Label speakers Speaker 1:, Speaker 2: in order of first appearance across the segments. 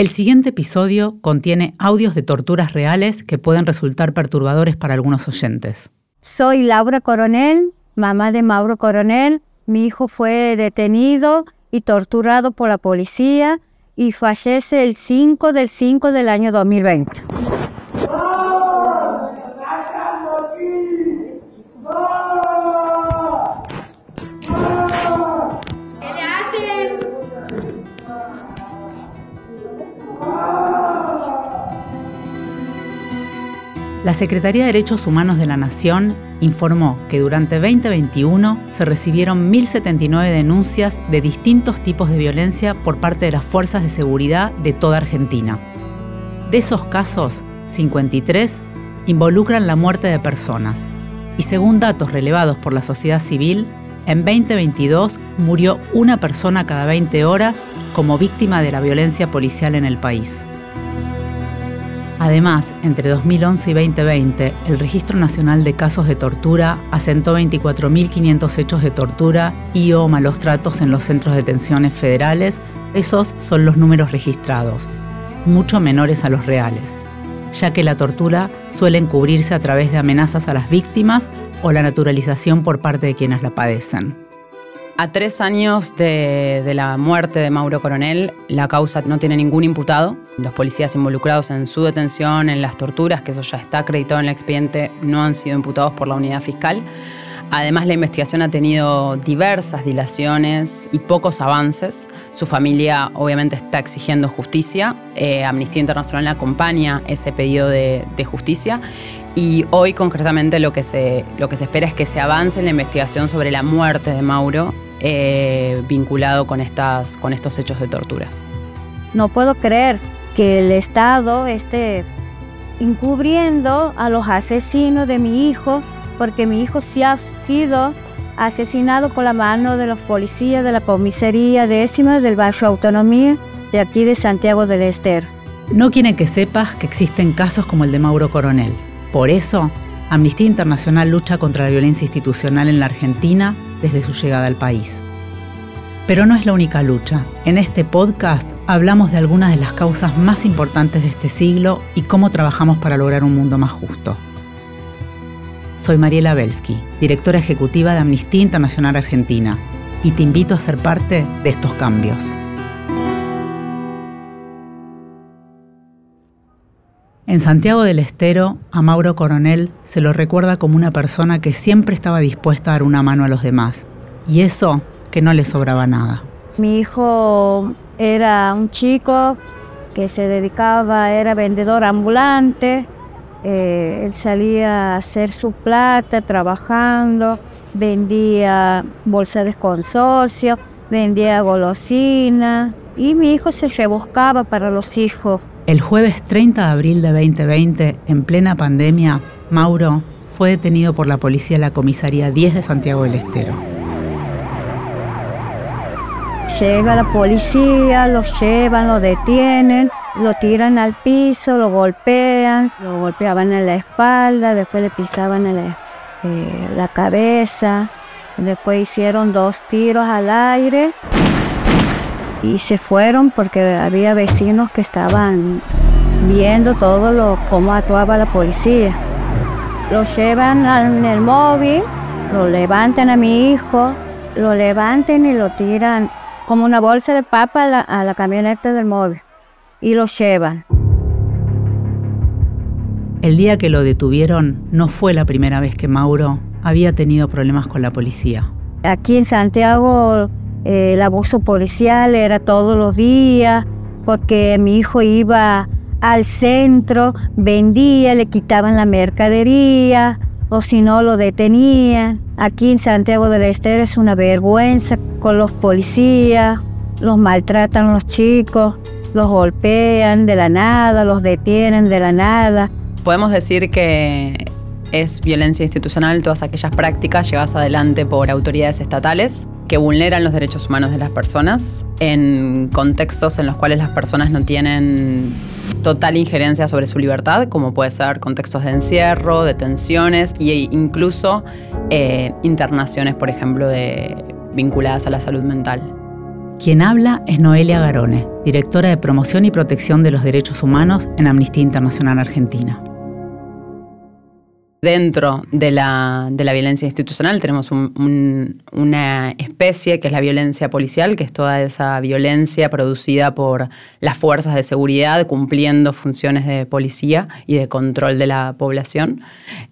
Speaker 1: El siguiente episodio contiene audios de torturas reales que pueden resultar perturbadores para algunos oyentes.
Speaker 2: Soy Laura Coronel, mamá de Mauro Coronel. Mi hijo fue detenido y torturado por la policía y fallece el 5 del 5 del año 2020.
Speaker 1: La Secretaría de Derechos Humanos de la Nación informó que durante 2021 se recibieron 1.079 denuncias de distintos tipos de violencia por parte de las fuerzas de seguridad de toda Argentina. De esos casos, 53 involucran la muerte de personas y según datos relevados por la sociedad civil, en 2022 murió una persona cada 20 horas como víctima de la violencia policial en el país. Además, entre 2011 y 2020, el Registro Nacional de Casos de Tortura asentó 24.500 hechos de tortura y o malos tratos en los centros de detenciones federales. Esos son los números registrados, mucho menores a los reales, ya que la tortura suele encubrirse a través de amenazas a las víctimas o la naturalización por parte de quienes la padecen.
Speaker 3: A tres años de, la muerte de Mauro Coronel, la causa no tiene ningún imputado. Los policías involucrados en su detención, en las torturas, que eso ya está acreditado en el expediente, no han sido imputados por la unidad fiscal. Además, la investigación ha tenido diversas dilaciones y pocos avances. Su familia obviamente está exigiendo justicia. Eh, Amnistía Internacional acompaña ese pedido de, justicia. Y hoy concretamente lo que, se, lo que se espera es que se avance en la investigación sobre la muerte de Mauro eh, vinculado con, estas, con estos hechos de torturas.
Speaker 2: No puedo creer que el Estado esté encubriendo a los asesinos de mi hijo, porque mi hijo sí ha sido asesinado por la mano de los policías de la comisaría décima del barrio Autonomía de aquí de Santiago del Ester.
Speaker 1: No quieren que sepas que existen casos como el de Mauro Coronel. Por eso, Amnistía Internacional lucha contra la violencia institucional en la Argentina desde su llegada al país. Pero no es la única lucha. En este podcast hablamos de algunas de las causas más importantes de este siglo y cómo trabajamos para lograr un mundo más justo. Soy Mariela Belsky, directora ejecutiva de Amnistía Internacional Argentina, y te invito a ser parte de estos cambios. En Santiago del Estero, a Mauro Coronel se lo recuerda como una persona que siempre estaba dispuesta a dar una mano a los demás. Y eso que no le sobraba nada.
Speaker 2: Mi hijo era un chico que se dedicaba, era vendedor ambulante. Eh, él salía a hacer su plata trabajando, vendía bolsas de consorcio, vendía golosina y mi hijo se rebuscaba para los hijos
Speaker 1: el jueves 30 de abril de 2020, en plena pandemia, Mauro fue detenido por la policía de la comisaría 10 de Santiago del Estero.
Speaker 2: Llega la policía, lo llevan, lo detienen, lo tiran al piso, lo golpean, lo golpeaban en la espalda, después le pisaban en la, eh, la cabeza, después hicieron dos tiros al aire y se fueron porque había vecinos que estaban viendo todo lo cómo actuaba la policía. Lo llevan en el móvil, lo levantan a mi hijo, lo levantan y lo tiran como una bolsa de papa a la, a la camioneta del móvil y lo llevan.
Speaker 1: El día que lo detuvieron no fue la primera vez que Mauro había tenido problemas con la policía.
Speaker 2: Aquí en Santiago eh, el abuso policial era todos los días, porque mi hijo iba al centro, vendía, le quitaban la mercadería, o si no lo detenían. Aquí en Santiago del Estero es una vergüenza con los policías, los maltratan los chicos, los golpean de la nada, los detienen de la nada.
Speaker 3: Podemos decir que es violencia institucional todas aquellas prácticas llevadas adelante por autoridades estatales que vulneran los derechos humanos de las personas en contextos en los cuales las personas no tienen total injerencia sobre su libertad, como puede ser contextos de encierro, detenciones e incluso eh, internaciones, por ejemplo, vinculadas a la salud mental.
Speaker 1: Quien habla es Noelia Garone, directora de Promoción y Protección de los Derechos Humanos en Amnistía Internacional Argentina.
Speaker 3: Dentro de la, violencia institucional tenemos una especie que es la violencia policial, que es toda esa violencia producida por las fuerzas de seguridad cumpliendo funciones de policía y de control de la población,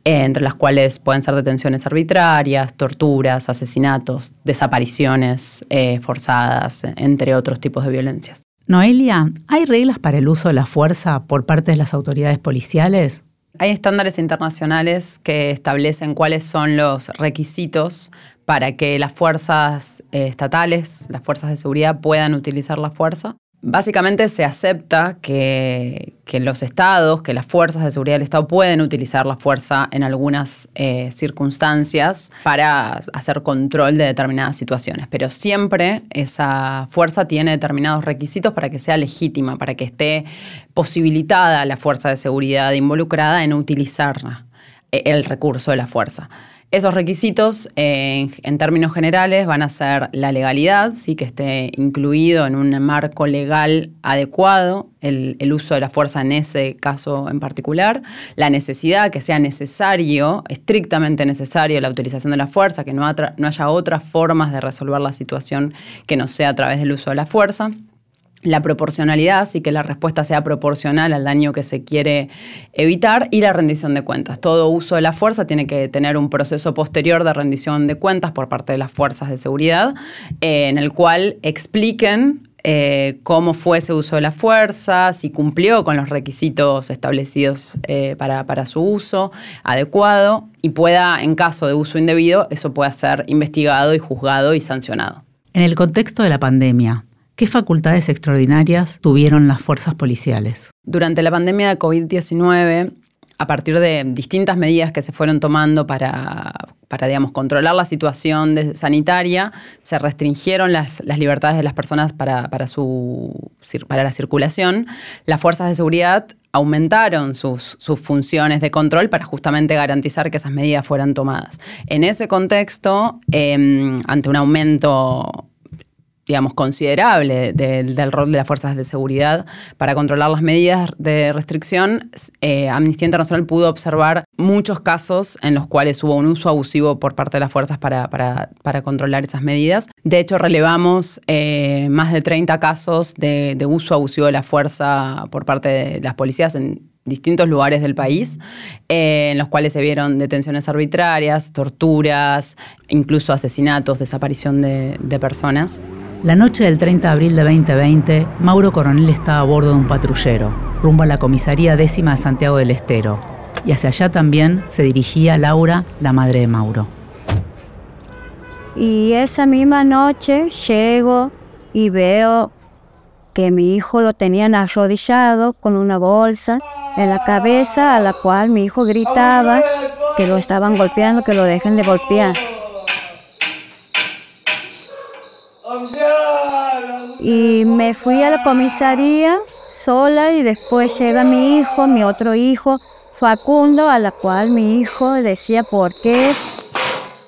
Speaker 3: eh, entre las cuales pueden ser detenciones arbitrarias, torturas, asesinatos, desapariciones eh, forzadas, entre otros tipos de violencias.
Speaker 1: Noelia, ¿hay reglas para el uso de la fuerza por parte de las autoridades policiales?
Speaker 3: Hay estándares internacionales que establecen cuáles son los requisitos para que las fuerzas eh, estatales, las fuerzas de seguridad puedan utilizar la fuerza. Básicamente se acepta que, los estados, que las fuerzas de seguridad del Estado pueden utilizar la fuerza en algunas eh, circunstancias para hacer control de determinadas situaciones, pero siempre esa fuerza tiene determinados requisitos para que sea legítima, para que esté posibilitada la fuerza de seguridad involucrada en utilizar eh, el recurso de la fuerza. Esos requisitos, en términos generales, van a ser la legalidad, ¿sí? que esté incluido en un marco legal adecuado el, uso de la fuerza en ese caso en particular, la necesidad, que sea necesario, estrictamente necesario la utilización de la fuerza, que no, no haya otras formas de resolver la situación que no sea a través del uso de la fuerza la proporcionalidad, así que la respuesta sea proporcional al daño que se quiere evitar, y la rendición de cuentas. Todo uso de la fuerza tiene que tener un proceso posterior de rendición de cuentas por parte de las fuerzas de seguridad, eh, en el cual expliquen eh, cómo fue ese uso de la fuerza, si cumplió con los requisitos establecidos eh, para, para, su uso adecuado y pueda, en caso de uso indebido, eso pueda ser investigado y juzgado y sancionado.
Speaker 1: En el contexto de la pandemia, ¿Qué facultades extraordinarias tuvieron las fuerzas policiales?
Speaker 3: Durante la pandemia de COVID-19, a partir de distintas medidas que se fueron tomando para, para digamos, controlar la situación sanitaria, se restringieron las, libertades de las personas para, para, su, para la circulación. Las fuerzas de seguridad aumentaron sus, sus, funciones de control para justamente garantizar que esas medidas fueran tomadas. En ese contexto, em, ante un aumento digamos, considerable del rol de las fuerzas de seguridad para controlar las medidas de restricción, eh, Amnistía Internacional pudo observar muchos casos en los cuales hubo un uso abusivo por parte de las fuerzas para, controlar esas medidas. De hecho, relevamos eh, más de 30 casos de, uso abusivo de la fuerza por parte de las policías en distintos lugares del país, eh, en los cuales se vieron detenciones arbitrarias, torturas, incluso asesinatos, desaparición de, de personas.
Speaker 1: La noche del 30 de abril de 2020, Mauro Coronel estaba a bordo de un patrullero, rumbo a la comisaría décima de Santiago del Estero, y hacia allá también se dirigía Laura, la madre de Mauro.
Speaker 2: Y esa misma noche llego y veo que mi hijo lo tenían arrodillado con una bolsa en la cabeza, a la cual mi hijo gritaba que lo estaban golpeando, que lo dejen de golpear. Y me fui a la comisaría sola y después llega mi hijo, mi otro hijo, Facundo, a la cual mi hijo decía por qué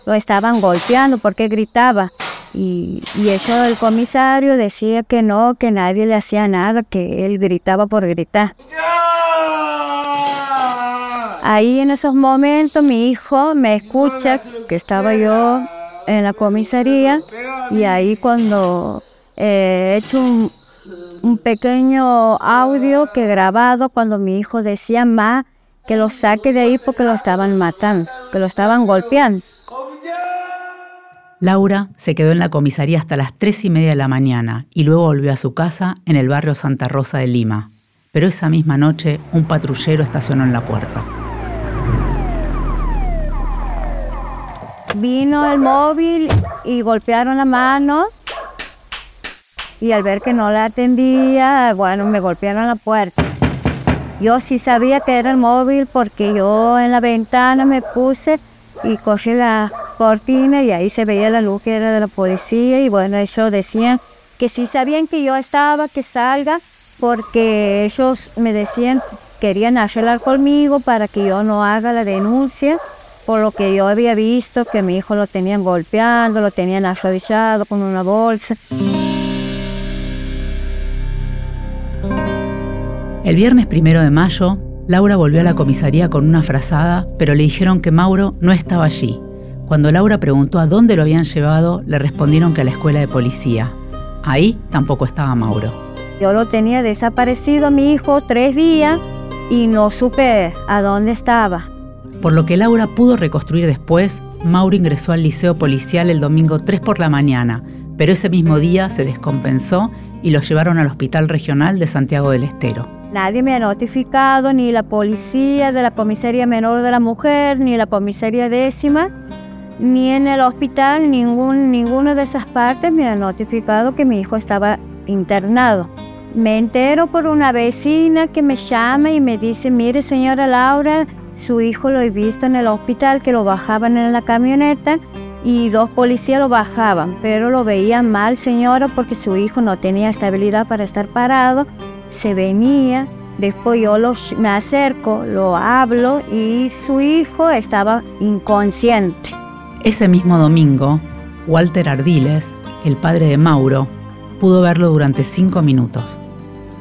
Speaker 2: lo estaban golpeando, por qué gritaba. Y, y eso el comisario decía que no, que nadie le hacía nada, que él gritaba por gritar. Ahí en esos momentos mi hijo me escucha que estaba yo en la comisaría y ahí cuando he hecho un, un, pequeño audio que he grabado cuando mi hijo decía más que lo saque de ahí porque lo estaban matando, que lo estaban golpeando.
Speaker 1: Laura se quedó en la comisaría hasta las tres y media de la mañana y luego volvió a su casa en el barrio Santa Rosa de Lima. Pero esa misma noche un patrullero estacionó en la puerta.
Speaker 2: Vino el móvil y golpearon la mano y al ver que no la atendía, bueno, me golpearon la puerta. Yo sí sabía que era el móvil porque yo en la ventana me puse y cogí la cortina y ahí se veía la luz que era de la policía y bueno, ellos decían que sí sabían que yo estaba, que salga, porque ellos me decían, querían arreglar conmigo para que yo no haga la denuncia, por lo que yo había visto que mi hijo lo tenían golpeando, lo tenían arrodillado con una bolsa.
Speaker 1: El viernes primero de mayo, Laura volvió a la comisaría con una frazada, pero le dijeron que Mauro no estaba allí. Cuando Laura preguntó a dónde lo habían llevado, le respondieron que a la escuela de policía. Ahí tampoco estaba Mauro.
Speaker 2: Yo lo tenía desaparecido mi hijo tres días y no supe a dónde estaba.
Speaker 1: Por lo que Laura pudo reconstruir después, Mauro ingresó al liceo policial el domingo 3 por la mañana, pero ese mismo día se descompensó y lo llevaron al Hospital Regional de Santiago del Estero.
Speaker 2: Nadie me ha notificado, ni la policía de la comisaría menor de la mujer, ni la comisaría décima, ni en el hospital, ningún, ninguna de esas partes me ha notificado que mi hijo estaba internado. Me entero por una vecina que me llama y me dice, mire señora Laura, su hijo lo he visto en el hospital, que lo bajaban en la camioneta y dos policías lo bajaban, pero lo veían mal señora porque su hijo no tenía estabilidad para estar parado se venía, después yo me acerco, lo hablo y su hijo estaba inconsciente.
Speaker 1: Ese mismo domingo, Walter Ardiles, el padre de Mauro, pudo verlo durante cinco minutos,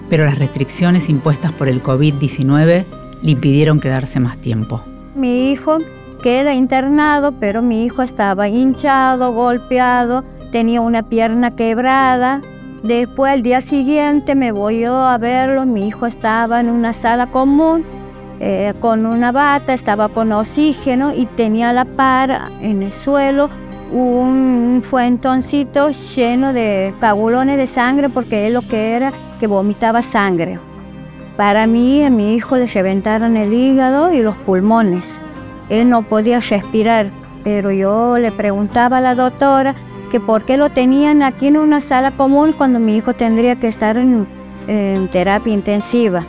Speaker 1: pero las restricciones impuestas por el COVID-19 le impidieron quedarse más tiempo.
Speaker 2: Mi hijo queda internado, pero mi hijo estaba hinchado, golpeado, tenía una pierna quebrada, Después, el día siguiente, me voy a verlo. Mi hijo estaba en una sala común eh, con una bata, estaba con oxígeno y tenía la par en el suelo un fuentoncito lleno de cabulones de sangre porque él lo que era que vomitaba sangre. Para mí, a mi hijo le reventaron el hígado y los pulmones. Él no podía respirar, pero yo le preguntaba a la doctora que por qué lo tenían aquí en una sala común cuando mi hijo tendría que estar en, terapia intensiva.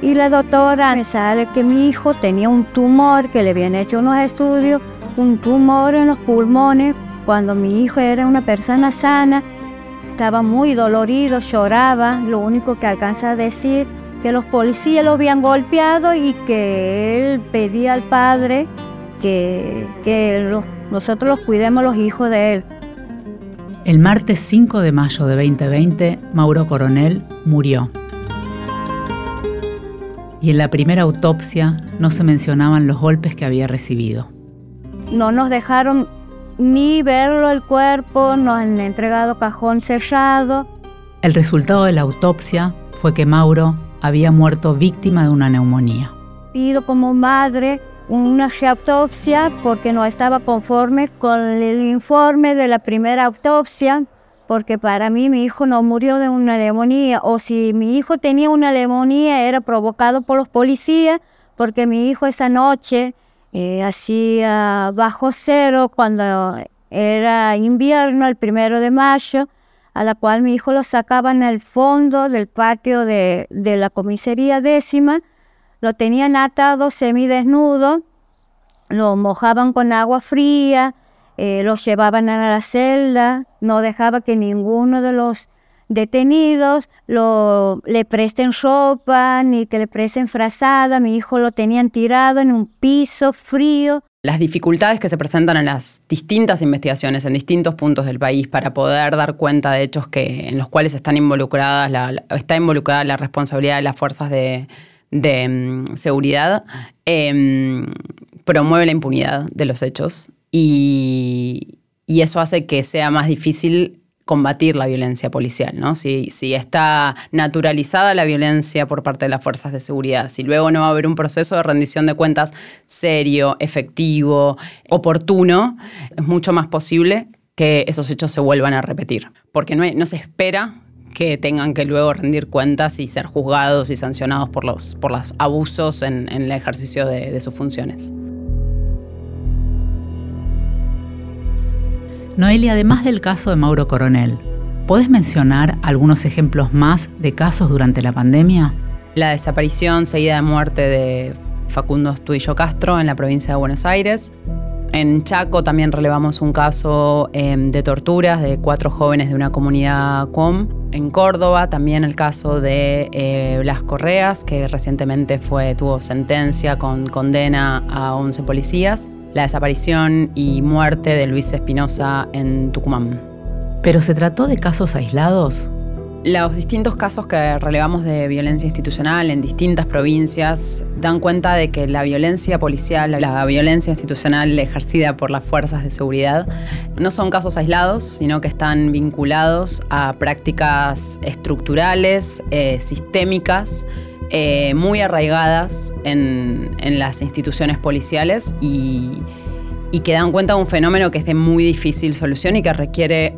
Speaker 2: Y la doctora me sale que mi hijo tenía un tumor, que le habían hecho unos estudios, un tumor en los pulmones, cuando mi hijo era una persona sana, estaba muy dolorido, lloraba, lo único que alcanza a decir que los policías lo habían golpeado y que él pedía al padre que, que nosotros los cuidemos los hijos de él.
Speaker 1: El martes 5 de mayo de 2020, Mauro Coronel murió. Y en la primera autopsia no se mencionaban los golpes que había recibido.
Speaker 2: No nos dejaron ni verlo el cuerpo, nos han entregado cajón cerrado.
Speaker 1: El resultado de la autopsia fue que Mauro había muerto víctima de una neumonía.
Speaker 2: Pido como madre una reautopsia porque no estaba conforme con el informe de la primera autopsia, porque para mí mi hijo no murió de una neumonía, o si mi hijo tenía una neumonía era provocado por los policías, porque mi hijo esa noche eh, hacía bajo cero cuando era invierno, el primero de mayo, a la cual mi hijo lo sacaba en el fondo del patio de, de la comisaría décima, lo tenían atado semidesnudo, lo mojaban con agua fría, eh, lo llevaban a la celda, no dejaba que ninguno de los detenidos lo, le presten ropa ni que le presten frazada. Mi hijo lo tenían tirado en un piso frío.
Speaker 3: Las dificultades que se presentan en las distintas investigaciones en distintos puntos del país para poder dar cuenta de hechos que, en los cuales están involucradas está involucrada la responsabilidad de las fuerzas de, de mm, seguridad em, promueve la impunidad de los hechos y, eso hace que sea más difícil combatir la violencia policial, ¿no? Si, si, está naturalizada la violencia por parte de las fuerzas de seguridad, si luego no va a haber un proceso de rendición de cuentas serio, efectivo, oportuno, es mucho más posible que esos hechos se vuelvan a repetir, porque no, no se espera que tengan que luego rendir cuentas y ser juzgados y sancionados por los, por los abusos en, el ejercicio de, de sus funciones.
Speaker 1: Noelia, además del caso de Mauro Coronel, ¿puedes mencionar algunos ejemplos más de casos durante la pandemia?
Speaker 3: La desaparición seguida de muerte de Facundo Estuillo Castro en la provincia de Buenos Aires, en Chaco también relevamos un caso em, de torturas de cuatro jóvenes de una comunidad COM. En Córdoba también el caso de eh, Blas Correas, que recientemente fue, tuvo sentencia con condena a 11 policías. La desaparición y muerte de Luis Espinosa en Tucumán.
Speaker 1: ¿Pero se trató de casos aislados?
Speaker 3: Los distintos casos que relevamos de violencia institucional en distintas provincias dan cuenta de que la violencia policial, la violencia institucional ejercida por las fuerzas de seguridad, no son casos aislados, sino que están vinculados a prácticas estructurales, eh, sistémicas, eh, muy arraigadas en, las instituciones policiales y, y que dan cuenta de un fenómeno que es de muy difícil solución y que requiere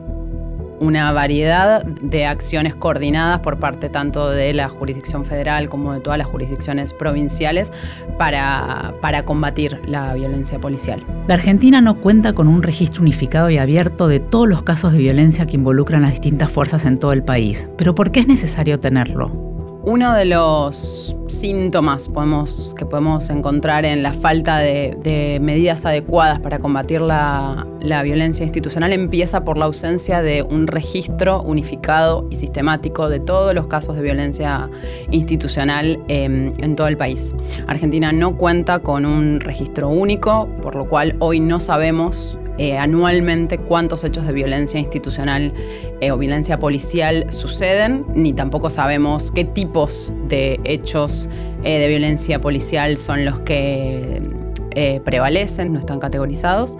Speaker 3: una variedad de acciones coordinadas por parte tanto de la jurisdicción federal como de todas las jurisdicciones provinciales para, para combatir la violencia policial.
Speaker 1: La Argentina no cuenta con un registro unificado y abierto de todos los casos de violencia que involucran las distintas fuerzas en todo el país, pero ¿por qué es necesario tenerlo?
Speaker 3: Uno de los síntomas que podemos encontrar en la falta de, medidas adecuadas para combatir la, violencia institucional empieza por la ausencia de un registro unificado y sistemático de todos los casos de violencia institucional em, en todo el país. Argentina no cuenta con un registro único, por lo cual hoy no sabemos eh, anualmente cuántos hechos de violencia institucional eh, o violencia policial suceden, ni tampoco sabemos qué tipos de hechos eh, de violencia policial son los que prevalecen, no están categorizados.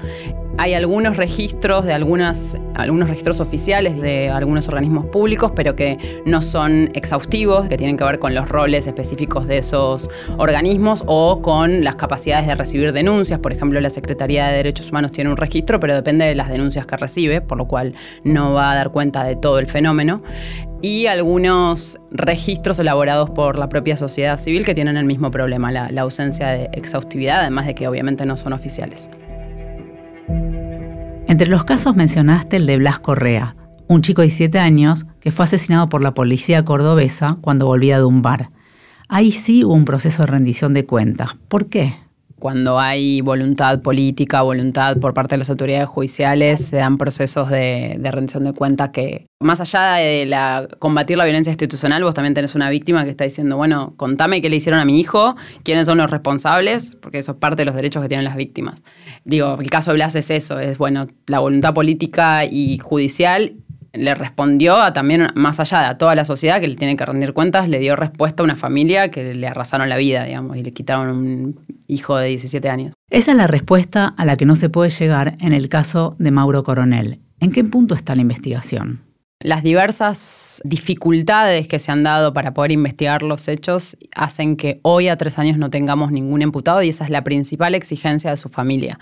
Speaker 3: Hay algunos registros de algunas, algunos registros oficiales de algunos organismos públicos, pero que no son exhaustivos, que tienen que ver con los roles específicos de esos organismos o con las capacidades de recibir denuncias. Por ejemplo, la Secretaría de Derechos Humanos tiene un registro, pero depende de las denuncias que recibe, por lo cual no va a dar cuenta de todo el fenómeno y algunos registros elaborados por la propia sociedad civil que tienen el mismo problema, la, la, ausencia de exhaustividad, además de que obviamente no son oficiales.
Speaker 1: Entre los casos mencionaste el de Blas Correa, un chico de 17 años que fue asesinado por la policía cordobesa cuando volvía de un bar. Ahí sí hubo un proceso de rendición de cuentas. ¿Por qué?
Speaker 3: Cuando hay voluntad política, voluntad por parte de las autoridades judiciales, se dan procesos de, rendición de cuentas que, más allá de la, combatir la violencia institucional, vos también tenés una víctima que está diciendo, bueno, contame qué le hicieron a mi hijo, quiénes son los responsables, porque eso es parte de los derechos que tienen las víctimas. Digo, el caso de Blas es eso, es, bueno, la voluntad política y judicial le respondió a también, más allá de a toda la sociedad que le tiene que rendir cuentas, le dio respuesta a una familia que le arrasaron la vida, digamos, y le quitaron un hijo de 17 años.
Speaker 1: Esa es la respuesta a la que no se puede llegar en el caso de Mauro Coronel. ¿En qué punto está la investigación?
Speaker 3: Las diversas dificultades que se han dado para poder investigar los hechos hacen que hoy a tres años no tengamos ningún imputado y esa es la principal exigencia de su familia.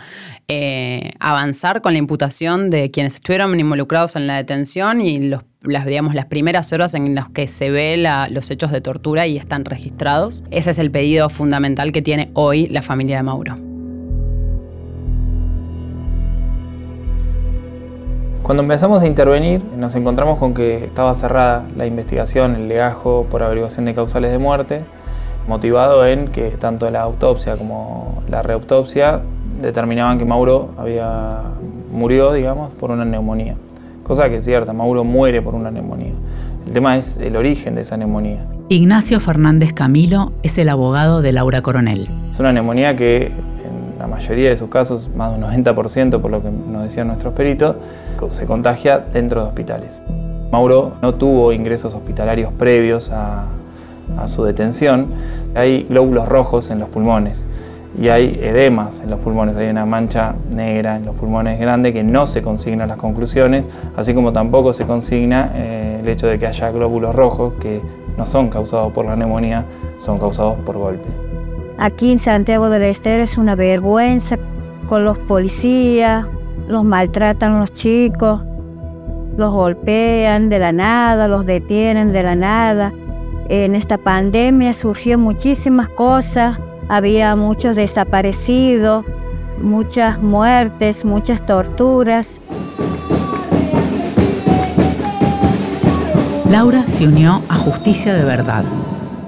Speaker 3: Eh, avanzar con la imputación de quienes estuvieron involucrados en la detención y las, las primeras horas en las que se ve los hechos de tortura y están registrados. Ese es el pedido fundamental que tiene hoy la familia de Mauro.
Speaker 4: Cuando empezamos a intervenir, nos encontramos con que estaba cerrada la investigación, el legajo por averiguación de causales de muerte, motivado en que tanto la autopsia como la reautopsia determinaban que Mauro había, murió, digamos, por una neumonía. Cosa que es cierta, Mauro muere por una neumonía. El tema es el origen de esa neumonía.
Speaker 1: Ignacio Fernández Camilo es el abogado de Laura Coronel.
Speaker 4: Es una neumonía que la mayoría de sus casos, más de un 90% por lo que nos decían nuestros peritos, se contagia dentro de hospitales. Mauro no tuvo ingresos hospitalarios previos a, su detención. Hay glóbulos rojos en los pulmones y hay edemas en los pulmones, hay una mancha negra en los pulmones grande que no se consigna las conclusiones, así como tampoco se consigna eh, el hecho de que haya glóbulos rojos que no son causados por la neumonía, son causados por golpe.
Speaker 2: Aquí en Santiago del Estero es una vergüenza con los policías, los maltratan los chicos, los golpean de la nada, los detienen de la nada. En esta pandemia surgió muchísimas cosas, había muchos desaparecidos, muchas muertes, muchas torturas.
Speaker 1: Laura se unió a Justicia de Verdad,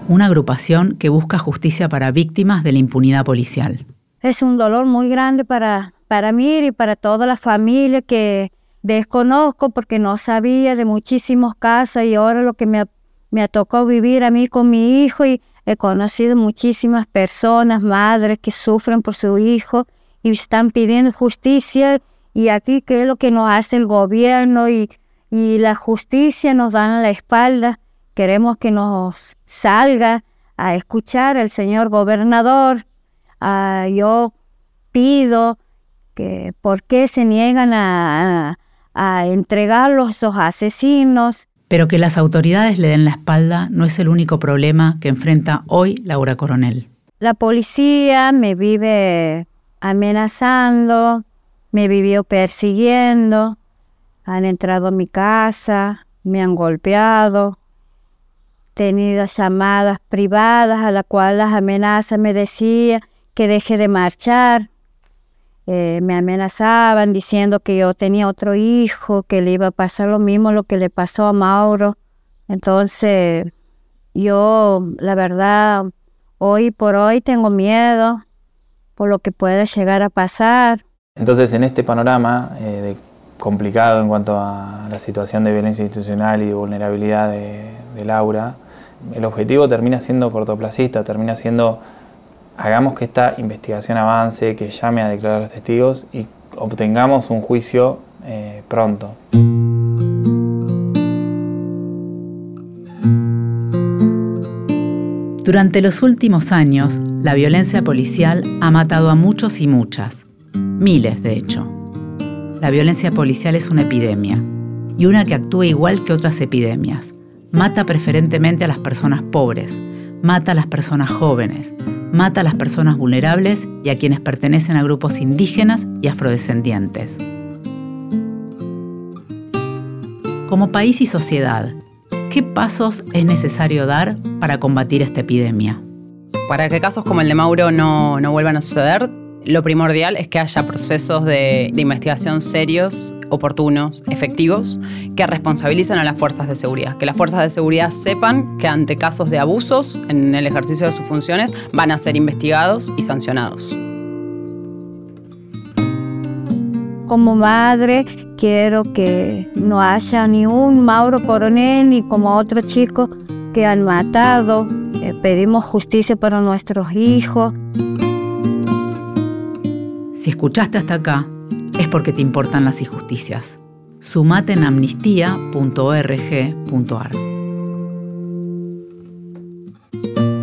Speaker 1: una agrupación que busca justicia para víctimas de la impunidad policial.
Speaker 2: Es un dolor muy grande para, para mí y para toda la familia que desconozco porque no sabía de muchísimos casos y ahora lo que me, me ha tocado vivir a mí con mi hijo y he conocido muchísimas personas, madres que sufren por su hijo y están pidiendo justicia y aquí qué es lo que nos hace el gobierno y y la justicia nos da la espalda. Queremos que nos salga a escuchar el señor gobernador. Ah, yo pido que por qué se niegan a, a, a entregarlos a esos asesinos.
Speaker 1: Pero que las autoridades le den la espalda no es el único problema que enfrenta hoy Laura Coronel.
Speaker 2: La policía me vive amenazando, me vivió persiguiendo, han entrado a mi casa, me han golpeado, tenido llamadas privadas a las cuales las amenazas me decía que deje de marchar. Eh, me amenazaban diciendo que yo tenía otro hijo, que le iba a pasar lo mismo lo que le pasó a Mauro. Entonces, yo, la verdad, hoy por hoy tengo miedo por lo que puede llegar a pasar.
Speaker 4: Entonces, en este panorama eh, complicado en cuanto a la situación de violencia institucional y vulnerabilidad de Laura, el objetivo termina siendo cortoplacista, termina siendo hagamos que esta investigación avance, que llame a declarar a los testigos y obtengamos un juicio eh, pronto.
Speaker 1: Durante los últimos años, la violencia policial ha matado a muchos y muchas, miles de hecho. La violencia policial es una epidemia, y una que actúa igual que otras epidemias. Mata preferentemente a las personas pobres, mata a las personas jóvenes, mata a las personas vulnerables y a quienes pertenecen a grupos indígenas y afrodescendientes. Como país y sociedad, ¿qué pasos es necesario dar para combatir esta epidemia?
Speaker 3: Para que casos como el de Mauro no, no vuelvan a suceder, lo primordial es que haya procesos de, investigación serios, oportunos, efectivos, que responsabilicen a las fuerzas de seguridad. Que las fuerzas de seguridad sepan que ante casos de abusos en el ejercicio de sus funciones van a ser investigados y sancionados.
Speaker 2: Como madre, quiero que no haya ni un Mauro Coronel ni como otro chico que han matado. Eh, pedimos justicia para nuestros hijos.
Speaker 1: Si escuchaste hasta acá, es porque te importan las injusticias. Sumate en amnistía.org.ar.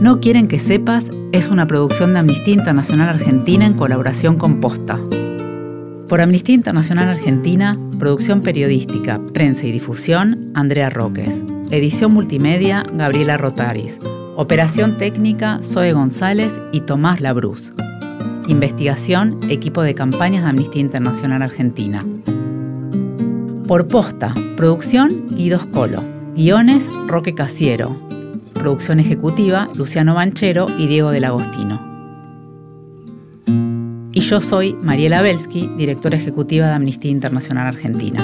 Speaker 1: No quieren que sepas es una producción de Amnistía Internacional Argentina en colaboración con Posta. Por Amnistía Internacional Argentina, producción periodística, prensa y difusión, Andrea Roques. Edición multimedia, Gabriela Rotaris. Operación técnica, Zoe González y Tomás Labruz. Investigación, equipo de campañas de Amnistía Internacional Argentina. Por posta, producción Guido Scolo. Guiones, Roque Casiero. Producción ejecutiva, Luciano Banchero y Diego del Agostino. Y yo soy Mariela Belsky, directora ejecutiva de Amnistía Internacional Argentina.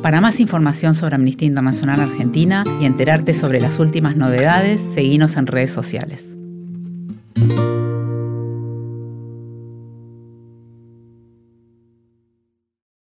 Speaker 1: Para más información sobre Amnistía Internacional Argentina y enterarte sobre las últimas novedades, seguinos en redes sociales.